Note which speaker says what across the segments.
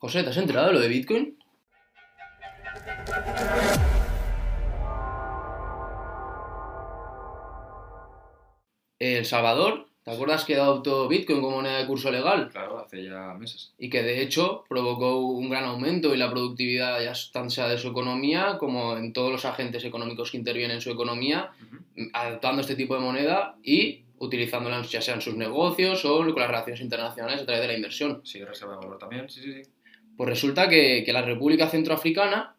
Speaker 1: José, ¿te has enterado de lo de Bitcoin? El Salvador, ¿te acuerdas que adoptó Bitcoin como moneda de curso legal?
Speaker 2: Claro, hace ya meses.
Speaker 1: Y que de hecho provocó un gran aumento en la productividad ya tanto sea de su economía como en todos los agentes económicos que intervienen en su economía,
Speaker 2: Ujú.
Speaker 1: adoptando este tipo de moneda y utilizándola ya sea en sus negocios o con las relaciones internacionales a través de la inversión.
Speaker 2: Sí, reserva de valor también, sí, sí, sí.
Speaker 1: Pues resulta que, que la República Centroafricana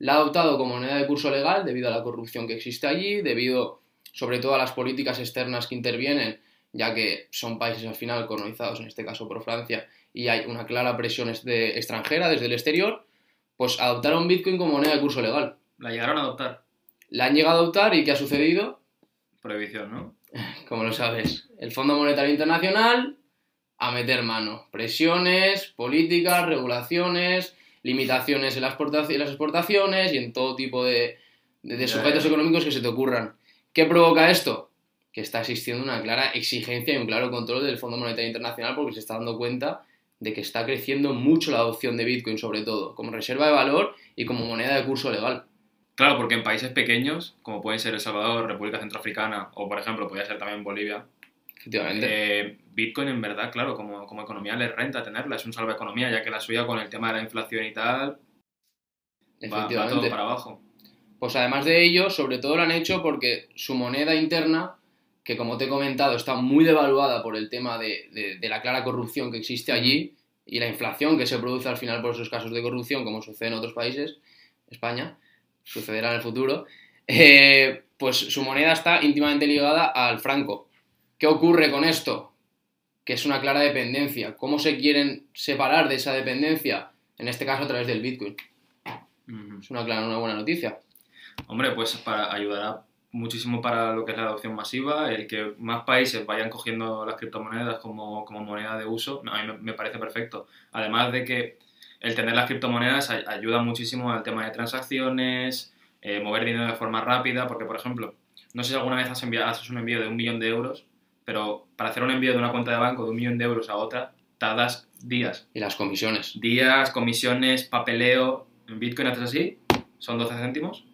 Speaker 1: la ha adoptado como moneda de curso legal debido a la corrupción que existe allí, debido sobre todo a las políticas externas que intervienen, ya que son países al final colonizados, en este caso por Francia, y hay una clara presión de- extranjera desde el exterior, pues adoptaron Bitcoin como moneda de curso legal.
Speaker 2: La llegaron a adoptar.
Speaker 1: La han llegado a adoptar y ¿qué ha sucedido?
Speaker 2: Prohibición, ¿no?
Speaker 1: Como lo sabes, el Fondo Monetario Internacional a meter mano. Presiones, políticas, regulaciones, limitaciones en las, exportaci- en las exportaciones y en todo tipo de, de- sujetos económicos que se te ocurran. ¿Qué provoca esto? Que está existiendo una clara exigencia y un claro control del Fondo Monetario Internacional porque se está dando cuenta de que está creciendo mucho la adopción de Bitcoin, sobre todo, como reserva de valor y como moneda de curso legal.
Speaker 2: Claro, porque en países pequeños, como pueden ser El Salvador, República Centroafricana o, por ejemplo, podría ser también Bolivia,
Speaker 1: Efectivamente.
Speaker 2: eh, Bitcoin en verdad, claro, como, como economía les renta tenerla, es un salva economía, ya que la suya con el tema de la inflación y tal, va, va todo para abajo.
Speaker 1: Pues además de ello, sobre todo lo han hecho porque su moneda interna, que como te he comentado está muy devaluada por el tema de, de- de la clara corrupción que existe allí y la inflación que se produce al final por esos casos de corrupción, como sucede en otros países, España, sucederá en el futuro, eh, pues su moneda está íntimamente ligada al franco. ¿Qué ocurre con esto? Que es una clara dependencia. ¿Cómo se quieren separar de esa dependencia? En este caso a través del Bitcoin. Es una clara, una buena noticia.
Speaker 2: Hombre, pues para ayudará muchísimo para lo que es la adopción masiva, el que más países vayan cogiendo las criptomonedas como, como moneda de uso, a mí me, parece perfecto. Además de que el tener las criptomonedas ay- ayuda muchísimo al tema de transacciones, eh, mover dinero de forma rápida, porque por ejemplo, no sé si alguna vez has enviado haces un envío de un millón de euros, pero para hacer un envío de una cuenta de banco de un millón de euros a otra, tardas días.
Speaker 1: Y las comisiones.
Speaker 2: Días, comisiones, papeleo. En Bitcoin haces así, son 12 céntimos,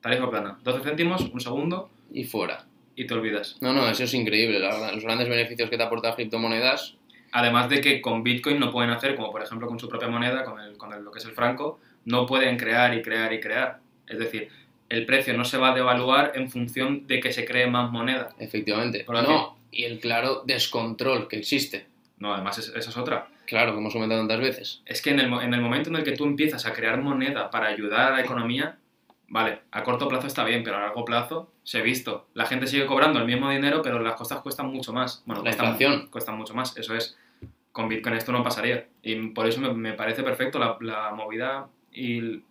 Speaker 2: tarifa plana. 12 céntimos, un segundo
Speaker 1: y fuera.
Speaker 2: y te olvidas.
Speaker 1: No, no, eso es increíble, la verdad. Los grandes beneficios que te aportan criptomonedas.
Speaker 2: Además de que con Bitcoin no pueden hacer, como por ejemplo con su propia moneda, con, el, con el- lo que es el franco, no pueden crear y crear y crear. Es decir, el precio no se va a devaluar en función de que se cree más moneda.
Speaker 1: Efectivamente.
Speaker 2: Por.
Speaker 1: No, y el claro descontrol que existe.
Speaker 2: No, además es- esa es otra.
Speaker 1: Claro, como hemos comentado tantas veces.
Speaker 2: Es que en el, en el momento en el que tú empiezas a crear moneda para ayudar a la economía, vale, a corto plazo está bien, pero a largo plazo se ha visto. La gente sigue cobrando el mismo dinero, pero las cosas cuestan mucho más. Bueno,
Speaker 1: La
Speaker 2: cuestan,
Speaker 1: inflación.
Speaker 2: cuestan mucho más, eso es. Con Bitcoin esto no pasaría. Y por eso me, me parece perfecto la, la movida y el-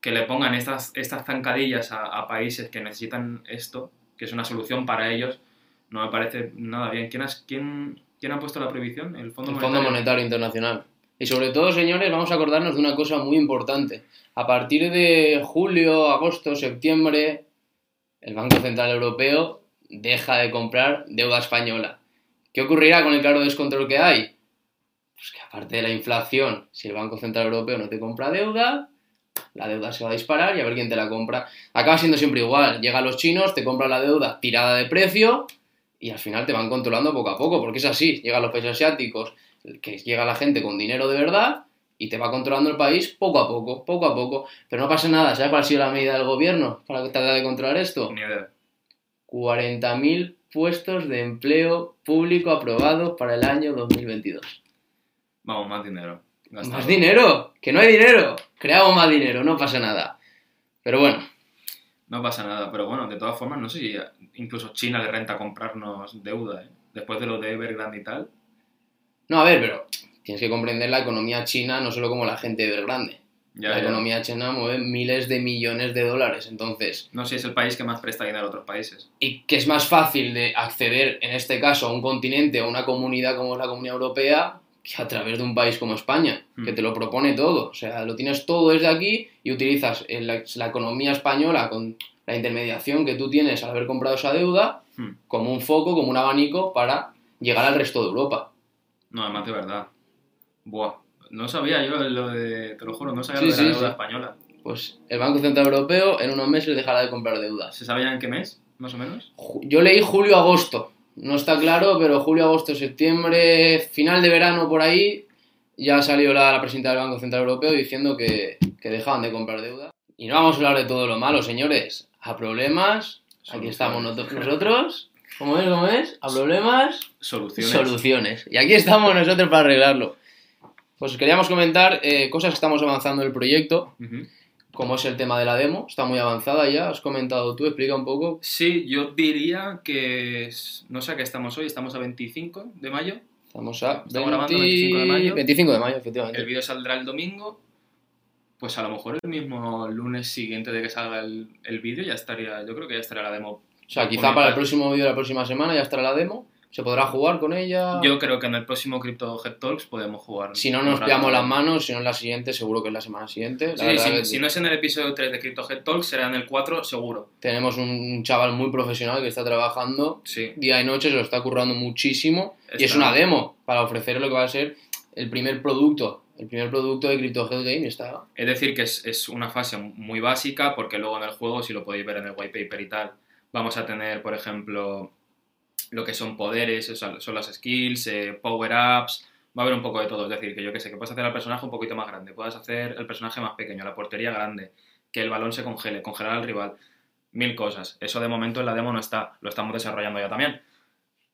Speaker 2: que le pongan estas, estas zancadillas a, a países que necesitan esto, que es una solución para ellos, no me parece nada bien. ¿Quién, has- quién, quién ha puesto la prohibición? El Fondo
Speaker 1: El
Speaker 2: Monetario.
Speaker 1: Fondo Monetario Internacional. Y sobre todo, señores, vamos a acordarnos de una cosa muy importante. A partir de julio, agosto, septiembre, el Banco Central Europeo deja de comprar deuda española. ¿Qué ocurrirá con el claro descontrol que hay? Pues que aparte de la inflación, si el Banco Central Europeo no te compra deuda, la deuda se va a disparar y a ver quién te la compra. Acaba siendo siempre igual. Llegan los chinos, te compran la deuda tirada de precio y al final te van controlando poco a poco, porque es así. Llegan los países asiáticos, que llega la gente con dinero de verdad y te va controlando el país poco a poco, poco a poco. Pero no pasa nada, ¿sabes cuál ha sido la medida del gobierno para tratar de controlar esto?
Speaker 2: Ni idea.
Speaker 1: 40.000 puestos de empleo público aprobados para el año 2022.
Speaker 2: Vamos, más dinero. Gastado.
Speaker 1: ¡Más dinero! ¡Que no hay dinero! Creamos más dinero, no pasa nada. Pero bueno,
Speaker 2: No pasa nada, pero bueno, de todas formas, no sé si incluso China le renta comprarnos deuda, ¿eh? Después de lo de Evergrande y tal.
Speaker 1: no, a ver, pero tienes que comprender la economía china no solo como la gente de grande.
Speaker 2: Ya,
Speaker 1: la
Speaker 2: ya.
Speaker 1: economía china mueve miles de millones de dólares, entonces
Speaker 2: No sé si es el país que más presta dinero a otros países.
Speaker 1: y que es más fácil de acceder, en este caso, a un continente o a una comunidad como es la Comunidad Europea, a través de un país como España, que te lo propone todo. O sea, lo tienes todo desde aquí y utilizas la, la economía española con la intermediación que tú tienes al haber comprado esa deuda
Speaker 2: Hmm.
Speaker 1: como un foco, como un abanico para llegar al resto de Europa.
Speaker 2: No, además de verdad. Buah. No sabía yo lo de, te lo juro, no sabía lo
Speaker 1: Sí,
Speaker 2: de la deuda
Speaker 1: sí.
Speaker 2: española.
Speaker 1: Pues el Banco Central Europeo en unos meses dejará de comprar deudas.
Speaker 2: ¿Se sabía en qué mes, más o menos?
Speaker 1: Yo leí julio-agosto. No está claro, pero julio-agosto, septiembre, final de verano por ahí, ya salió la, la presidenta del Banco Central Europeo diciendo que, que dejaban de comprar deuda. Y no vamos a hablar de todo lo malo, señores. A problemas, aquí estamos nosotros. ¿Cómo es? ¿Cómo es? A problemas,
Speaker 2: Soluciones.
Speaker 1: soluciones. Y aquí estamos nosotros para arreglarlo. Pues queríamos comentar eh, cosas que estamos avanzando en el proyecto. Como es el tema de la demo. Está muy avanzada ya, has comentado tú, explica un poco.
Speaker 2: Sí, yo diría que, es- no sé a qué estamos hoy, estamos a 25 de mayo.
Speaker 1: Estamos a
Speaker 2: Estamos grabando 25 de mayo.
Speaker 1: 25 de mayo, efectivamente.
Speaker 2: El vídeo saldrá el domingo. Pues a lo mejor el mismo lunes siguiente de que salga el, el vídeo ya estaría, yo creo que ya estaría la demo.
Speaker 1: O sea, quizá para el próximo vídeo de la próxima semana ya estará la demo. Se podrá jugar con ella.
Speaker 2: Yo creo que en el próximo Crypto Head Talks podemos jugar.
Speaker 1: Si no nos pillamos las manos, si no en la siguiente, seguro que es la semana siguiente. La
Speaker 2: Sí, si,
Speaker 1: que
Speaker 2: si no es en el episodio 3 de Crypto Head Talks, será en el 4 seguro.
Speaker 1: Tenemos un chaval muy profesional que está trabajando
Speaker 2: Sí.
Speaker 1: día y noche, se lo está currando muchísimo. Y es una demo para ofrecer lo que va a ser el primer producto. El primer producto de Crypto Head Game está.
Speaker 2: Es decir, que es, es una fase muy básica porque luego en el juego, si lo podéis ver en el white paper y tal, vamos a tener, por ejemplo, lo que son poderes, o sea, son las skills, eh, power-ups, va a haber un poco de todo. Es decir, que yo que sé, que puedes hacer al personaje un poquito más grande, puedes hacer el personaje más pequeño, la portería grande, que el balón se congele, congelar al rival, mil cosas. Eso de momento en la demo no está, lo estamos desarrollando ya también.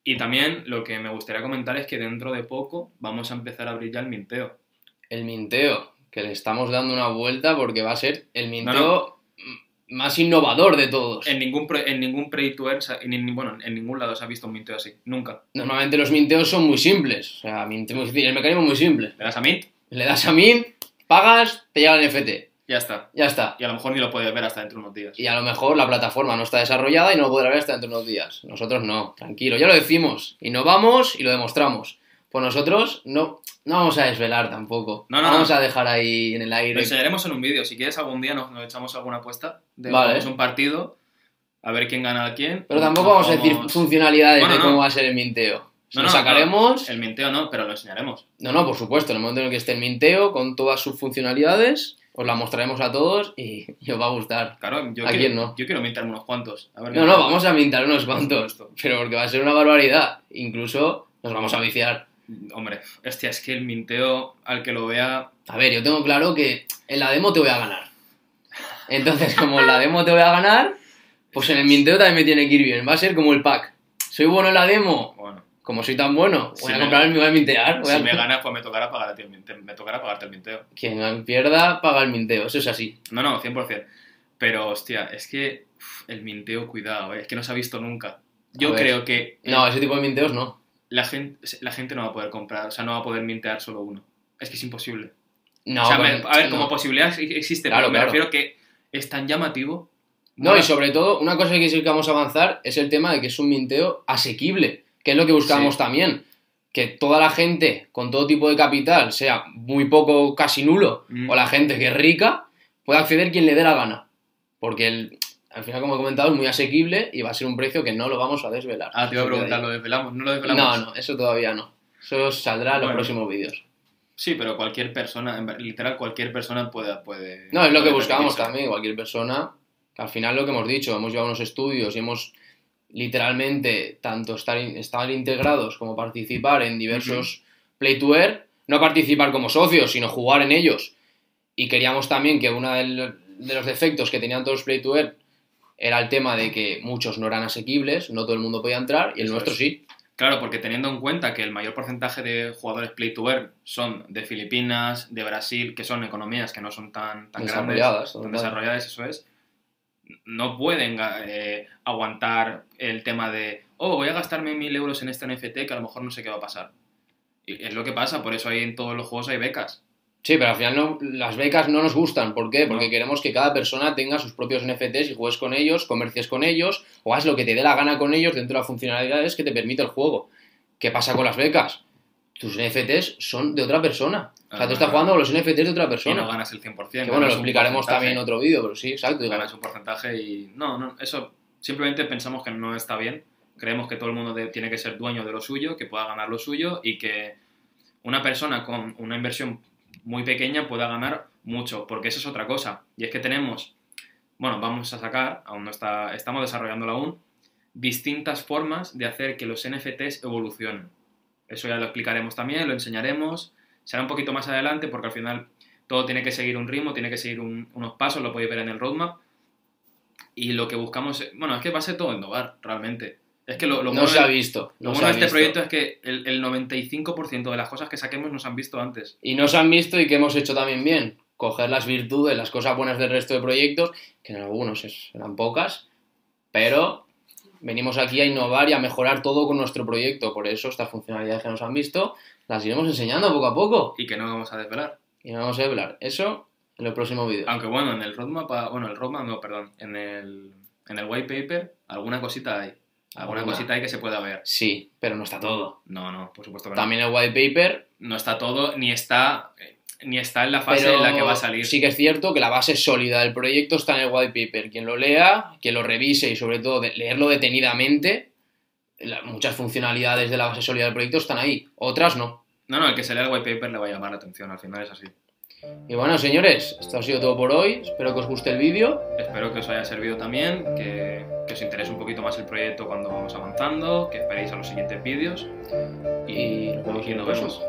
Speaker 2: Y también lo que me gustaría comentar es que dentro de poco vamos a empezar a abrir ya el minteo.
Speaker 1: El minteo, que le estamos dando una vuelta porque va a ser el minteo
Speaker 2: No,
Speaker 1: más innovador de todos.
Speaker 2: En ningún, pre- en ningún Play to Earn, en, bueno, en ningún lado se ha visto un minteo así. Nunca.
Speaker 1: Normalmente los minteos son muy simples. O sea, el mecanismo es muy simple.
Speaker 2: Le das a Mint,
Speaker 1: Le das a mint, pagas, te llega el NFT.
Speaker 2: ya está.
Speaker 1: Ya está.
Speaker 2: Y a lo mejor ni lo puedes ver hasta dentro de unos días.
Speaker 1: Y a lo mejor la plataforma no está desarrollada y no lo podrá ver hasta dentro de unos días. Nosotros no, tranquilo, ya lo decimos. Innovamos y lo demostramos. Pues nosotros no, no vamos a desvelar tampoco.
Speaker 2: No, no,
Speaker 1: vamos
Speaker 2: no.
Speaker 1: a dejar ahí en el
Speaker 2: Lo
Speaker 1: aire.
Speaker 2: enseñaremos en un vídeo. Si quieres, algún día nos, nos echamos alguna apuesta. De
Speaker 1: Vale.
Speaker 2: un partido, a ver quién gana a quién.
Speaker 1: Pero tampoco vamos a decir funcionalidades
Speaker 2: Bueno,
Speaker 1: de cómo va a ser el minteo.
Speaker 2: No,
Speaker 1: lo
Speaker 2: no,
Speaker 1: sacaremos.
Speaker 2: El minteo no, pero lo enseñaremos.
Speaker 1: No, no, por supuesto, en el momento en el que esté el minteo, con todas sus funcionalidades, os la mostraremos a todos y, y os va a gustar.
Speaker 2: Claro, yo
Speaker 1: ¿A
Speaker 2: quiero,
Speaker 1: quién no?
Speaker 2: Yo quiero mintarme unos cuantos. A ver
Speaker 1: No, no, vamos a mintar unos cuantos, pero porque va a ser una barbaridad. Incluso nos vamos a viciar.
Speaker 2: Hombre, hostia, es que el minteo, al que lo vea,
Speaker 1: A ver, yo tengo claro que en la demo te voy a ganar. Entonces, como en la demo te voy a ganar, pues en el minteo también me tiene que ir bien. Va a ser como el pack. Soy bueno en la demo,
Speaker 2: bueno,
Speaker 1: como soy tan bueno, voy
Speaker 2: Si
Speaker 1: a
Speaker 2: me-
Speaker 1: comprar el mío, a mintear. voy
Speaker 2: si
Speaker 1: a-
Speaker 2: me ganas, pues me tocará pagar a ti el minteo. Me tocará pagarte el minteo.
Speaker 1: Quien pierda, paga el minteo, eso es así.
Speaker 2: No, no, 100%. Pero, hostia, es que uf, el minteo, cuidado, eh, es que no se ha visto nunca. Yo creo que
Speaker 1: No, ese tipo de minteos no.
Speaker 2: La, gente, la gente no va a poder comprar, o sea, no va a poder mintear solo uno. Es que es imposible.
Speaker 1: No,
Speaker 2: o sea, me- a ver,
Speaker 1: no.
Speaker 2: como posibilidad ex- existe,
Speaker 1: Claro,
Speaker 2: pero me
Speaker 1: claro.
Speaker 2: refiero que es tan llamativo.
Speaker 1: No, y sobre todo, una cosa que sí que vamos a avanzar es el tema de que es un minteo asequible, que es lo que buscamos
Speaker 2: Sí.
Speaker 1: también. Que toda la gente con todo tipo de capital, sea muy poco, casi nulo,
Speaker 2: Mm.
Speaker 1: o la gente que es rica, pueda acceder quien le dé la gana. Porque el- al final, como he comentado, es muy asequible y va a ser un precio que no lo vamos a desvelar.
Speaker 2: Ah, te iba a preguntar. ¿lo desvelamos? ¿No lo desvelamos?
Speaker 1: No, no, eso todavía no. Eso saldrá en los
Speaker 2: Bueno.
Speaker 1: próximos vídeos.
Speaker 2: Sí, pero cualquier persona, literal cualquier persona puede... puede
Speaker 1: No, es lo que buscamos también, cualquier persona, que al final lo que hemos dicho, hemos llevado unos estudios y hemos literalmente tanto estar, in- estar integrados como participar en diversos play to earn, no participar como socios, sino jugar en ellos. Y queríamos también que uno de los defectos que tenían todos los play to earn era el tema de que muchos no eran asequibles, no todo el mundo podía entrar y el
Speaker 2: Eso
Speaker 1: nuestro
Speaker 2: es.
Speaker 1: sí.
Speaker 2: Claro, porque teniendo en cuenta que el mayor porcentaje de jugadores play to earn son de Filipinas, de Brasil, que son economías que no son tan, tan grandes,
Speaker 1: Desarrolladas,
Speaker 2: tan
Speaker 1: total.
Speaker 2: desarrolladas, eso es, no pueden eh, aguantar el tema de, oh, voy a gastarme mil euros en este NFT que a lo mejor no sé qué va a pasar. Y es lo que pasa, por eso hay en todos los juegos hay becas.
Speaker 1: Sí, pero al final no, las becas no nos gustan. ¿Por qué? Porque
Speaker 2: No.
Speaker 1: queremos que cada persona tenga sus propios NFTs y juegues con ellos, comercies con ellos, o hagas lo que te dé la gana con ellos dentro de las funcionalidades que te permite el juego. ¿Qué pasa con las becas? Tus NFTs son de otra persona. O sea, tú estás
Speaker 2: Ah.
Speaker 1: jugando con los NFTs de otra
Speaker 2: Y
Speaker 1: persona.
Speaker 2: no ganas el 100%.
Speaker 1: que bueno, lo explicaremos también en otro vídeo, pero sí, exacto.
Speaker 2: ganas un porcentaje y no, no, eso simplemente pensamos que no está bien. Creemos que todo el mundo tiene que ser dueño de lo suyo, que pueda ganar lo suyo y que una persona con una inversión muy pequeña pueda ganar mucho, porque eso es otra cosa. Y es que tenemos, bueno, vamos a sacar, aún no está, estamos desarrollando aún, distintas formas de hacer que los NFTs evolucionen. Eso ya lo explicaremos también, lo enseñaremos. Será un poquito más adelante porque al final todo tiene que seguir un ritmo, tiene que seguir unos pasos, lo podéis ver en el roadmap. Y lo que buscamos, bueno, es que va a ser todo innovar, realmente. Es que lo, lo
Speaker 1: no se ha visto.
Speaker 2: lo bueno de este proyecto es que el, el 95% de las cosas que saquemos nos han visto antes.
Speaker 1: Y nos han visto y que hemos hecho también bien. Coger las virtudes, las cosas buenas del resto de proyectos, que en algunos eran pocas, pero venimos aquí a innovar y a mejorar todo con nuestro proyecto. Por eso estas funcionalidades que nos han visto las iremos enseñando poco a poco.
Speaker 2: Y que no vamos a desvelar.
Speaker 1: Y no vamos a desvelar. Eso en el próximo vídeo.
Speaker 2: Aunque bueno, en el roadmap, ah, bueno, el roadmap no, perdón, en el, en el white paper alguna cosita hay. Alguna cosita hay que se pueda ver.
Speaker 1: Sí, pero no está todo.
Speaker 2: No, no, por supuesto que
Speaker 1: no. También el white paper.
Speaker 2: No está todo, ni está, ni está en la fase en la que va a salir.
Speaker 1: Sí que es cierto que la base sólida del proyecto está en el white paper. Quien lo lea, quien lo revise y sobre todo leerlo detenidamente, muchas funcionalidades de la base sólida del proyecto están ahí. Otras no.
Speaker 2: No, no, el que se lea el white paper le va a llamar la atención, al final es así.
Speaker 1: Y bueno, señores, esto ha sido todo por hoy. Espero que os guste el vídeo.
Speaker 2: Espero que os haya servido también, que, os interese un poquito más el proyecto cuando vamos avanzando, que esperéis a los siguientes vídeos.
Speaker 1: Y, nos vemos.